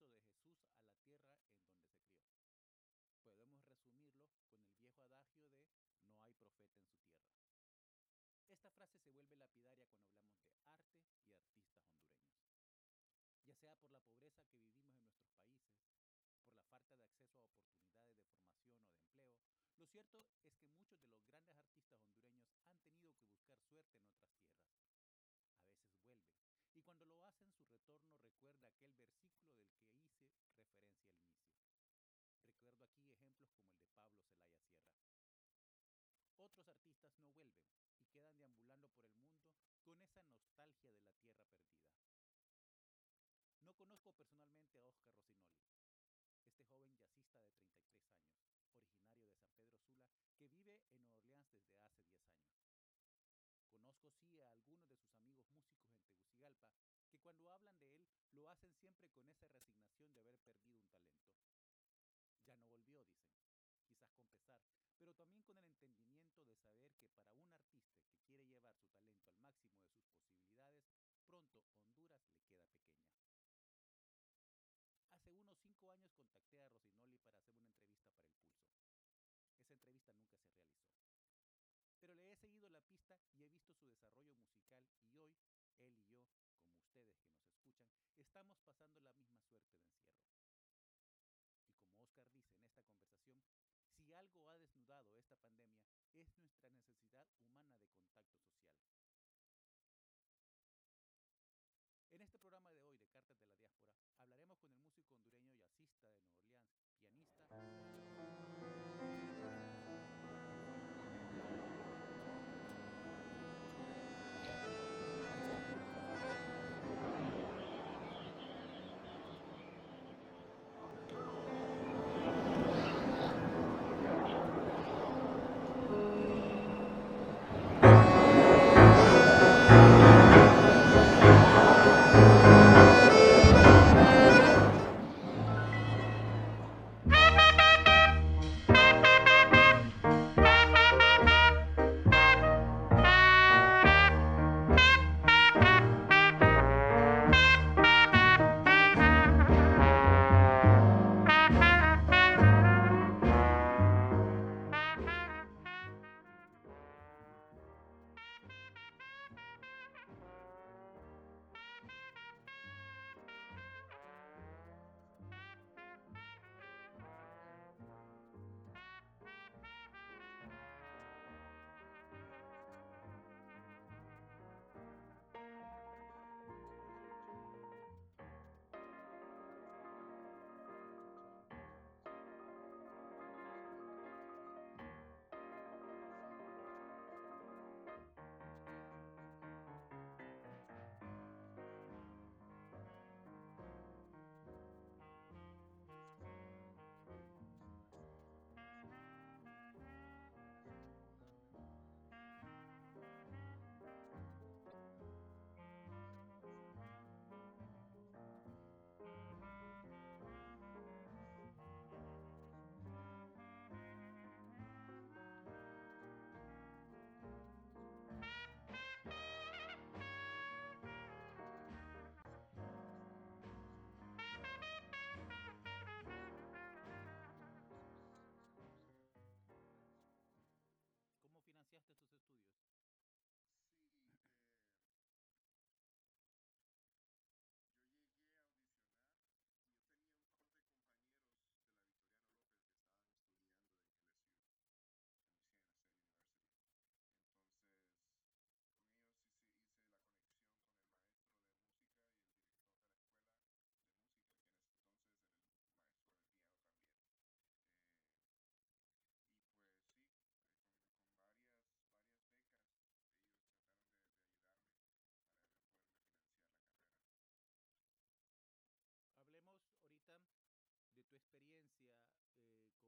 de Jesús a la tierra en donde se crió. Podemos resumirlo con el viejo adagio de no hay profeta en su tierra. Esta frase se vuelve lapidaria cuando hablamos de arte y artistas hondureños. Ya sea por la pobreza que vivimos en nuestros países, por la falta de acceso a oportunidades de formación o de empleo, lo cierto es que muchos de los grandes artistas hondureños han tenido que buscar suerte en otras tierras. A veces vuelven, y cuando lo hacen su retorno recuerda aquel versículo del que hice referencia al inicio. Recuerdo aquí ejemplos como el de Pablo Zelaya Sierra. Otros artistas no vuelven y quedan deambulando por el mundo con esa nostalgia de la tierra perdida. No conozco personalmente a Oscar Rosinoli, este joven jazzista de 33 años, originario de San Pedro Sula, que vive en Nueva Orleans desde hace 10 años. Conozco sí a algunos de sus amigos músicos en Tegucigalpa, que cuando hablan de él lo hacen siempre con esa resignación de haber perdido un talento. Ya no volvió, dicen, quizás con pesar, pero también con el entendimiento de saber que para un artista que quiere llevar su talento al máximo de sus posibilidades, pronto Honduras le queda pequeña. Hace unos cinco años contacté a Rosinoli para hacer una entrevista para El Pulso. Esa entrevista nunca se realizó. Pero le he seguido la pista y he visto su desarrollo musical y hoy, él y yo, como ustedes que nos escuchan, estamos pasando la misma suerte de encierro. Y como Oscar dice en esta conversación, si algo ha desnudado esta pandemia es nuestra necesidad humana de contacto social. En este programa de hoy de Cartas de la Diáspora hablaremos con el músico hondureño jazzista de Nueva Orleans, pianista.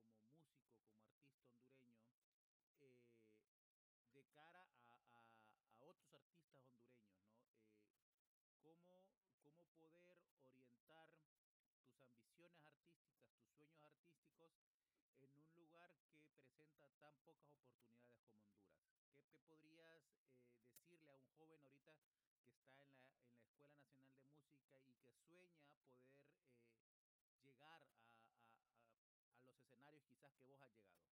Como músico, como artista hondureño, eh, de cara a, a- a otros artistas hondureños, ¿no? Eh, ¿cómo, ¿Cómo poder orientar tus ambiciones artísticas, tus sueños artísticos en un lugar que presenta tan pocas oportunidades como Honduras? ¿Qué, qué podrías eh, decirle a un joven ahorita que está en la, en la Escuela Nacional de Música y que sueña poder eh, quizás que vos has llegado?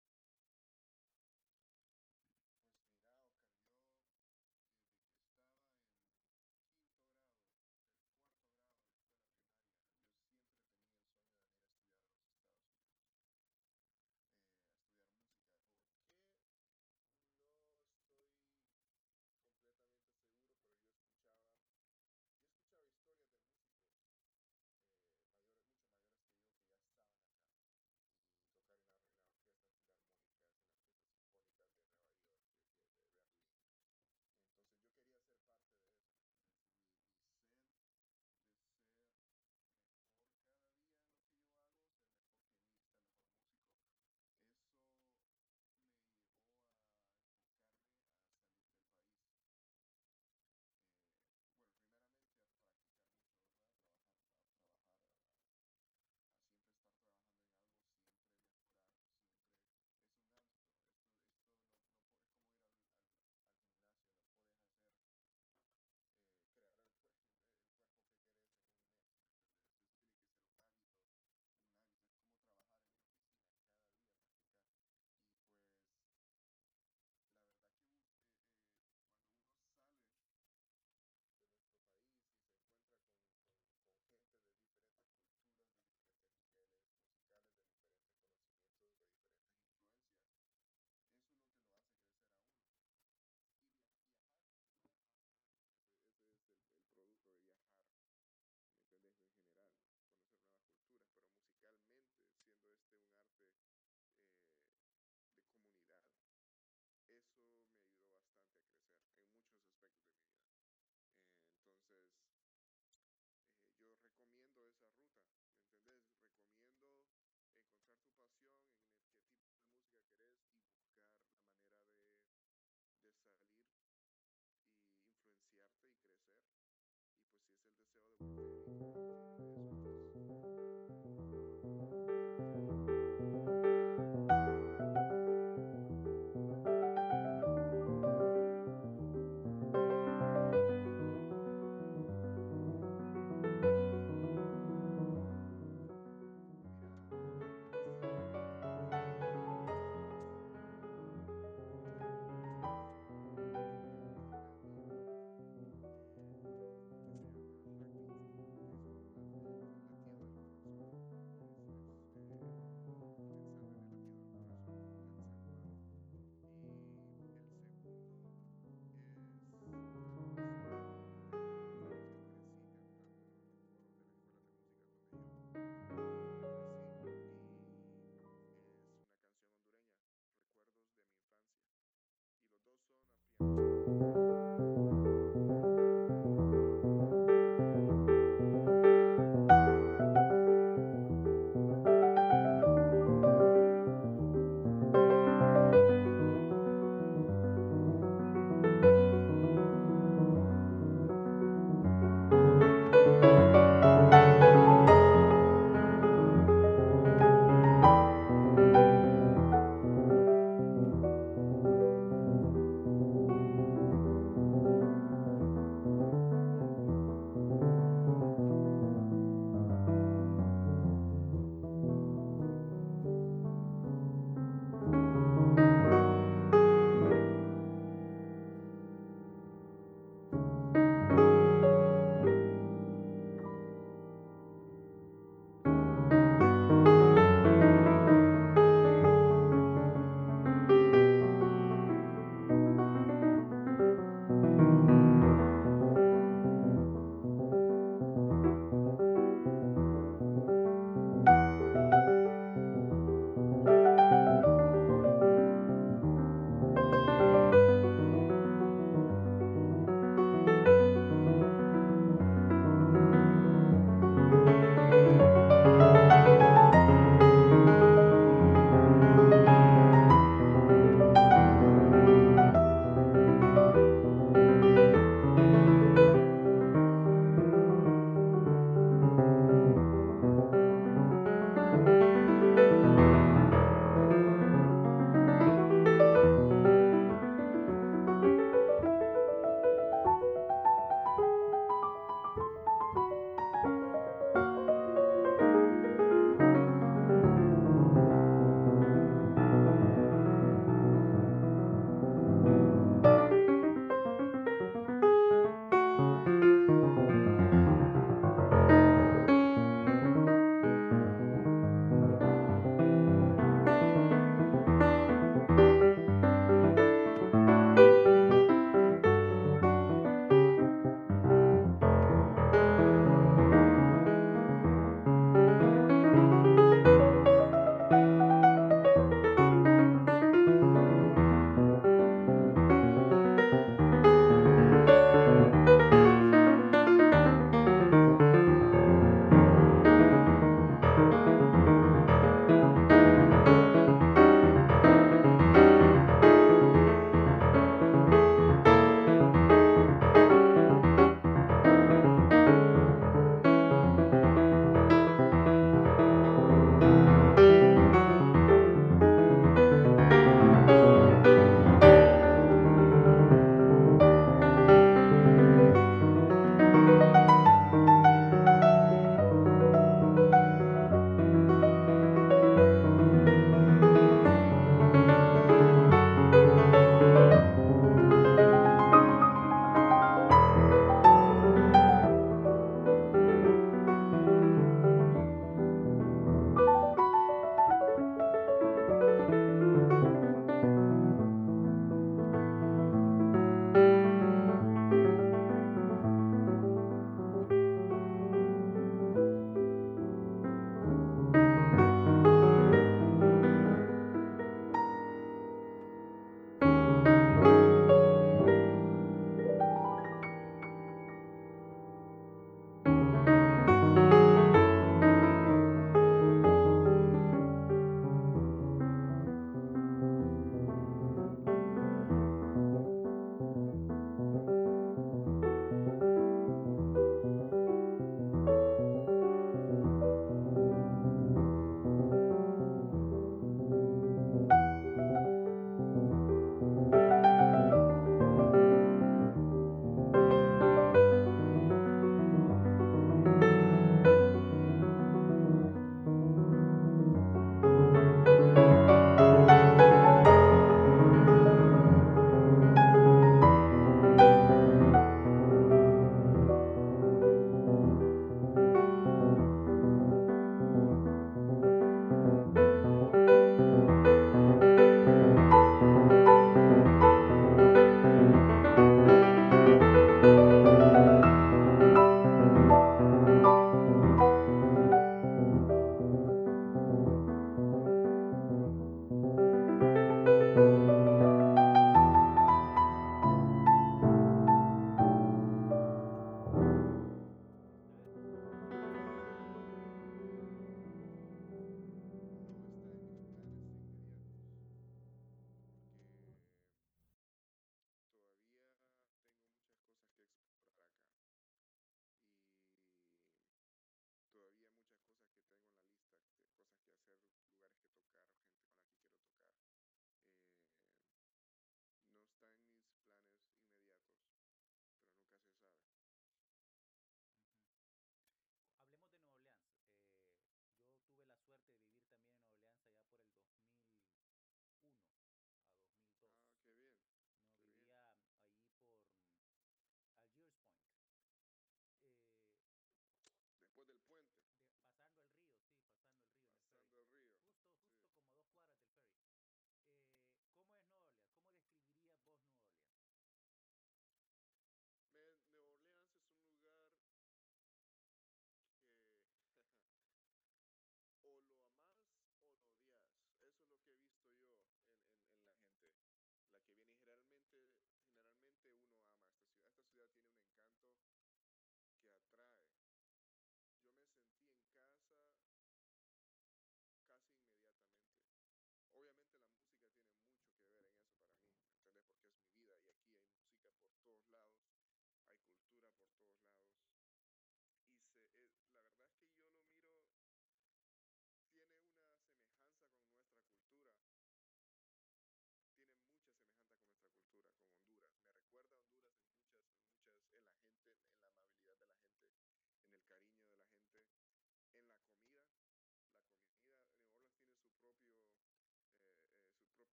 now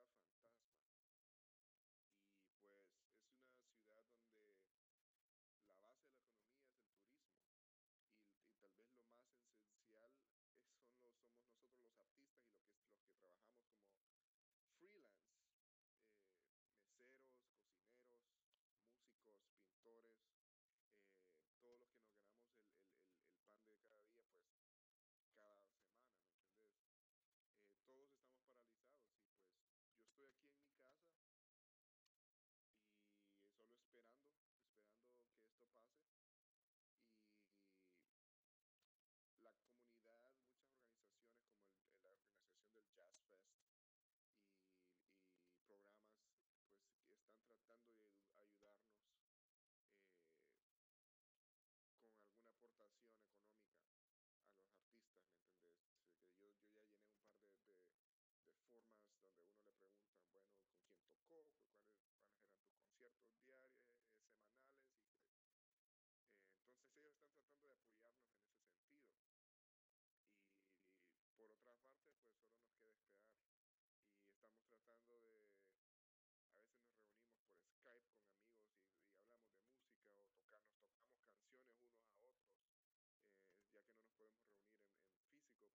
werfen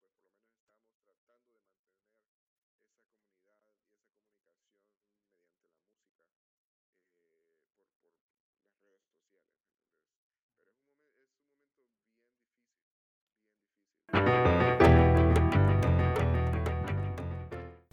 Pues, por lo menos estamos tratando de mantener esa comunidad y esa comunicación mediante la música eh, por, por las redes sociales, ¿entendés? Pero es un, es un momento bien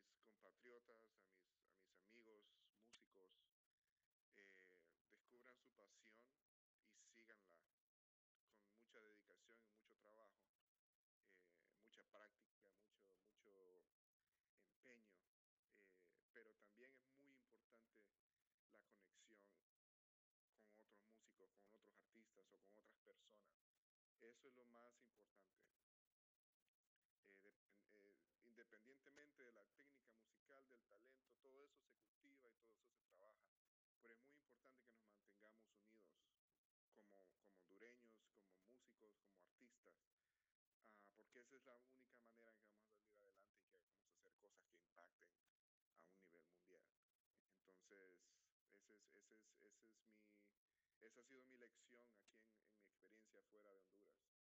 A mis compatriotas, a mis, a mis amigos músicos, eh, descubran su pasión y síganla con mucha dedicación y mucho trabajo, eh, mucha práctica, mucho, mucho empeño pero también es muy importante la conexión con otros músicos, con otros artistas o con otras personas. Eso es lo más importante. Eh, eh, independientemente de la técnica musical, del talento, todo eso se cultiva y todo eso se trabaja. Pero es muy importante que nos mantengamos unidos como, como hondureños, como músicos, como artistas, ah, porque esa es la única manera en que vamos a salir adelante y que vamos a hacer cosas que impacten a un nivel mundial. Entonces, ese es, ese es, ese es mi, esa ha sido mi lección aquí en, en mi experiencia fuera de Honduras.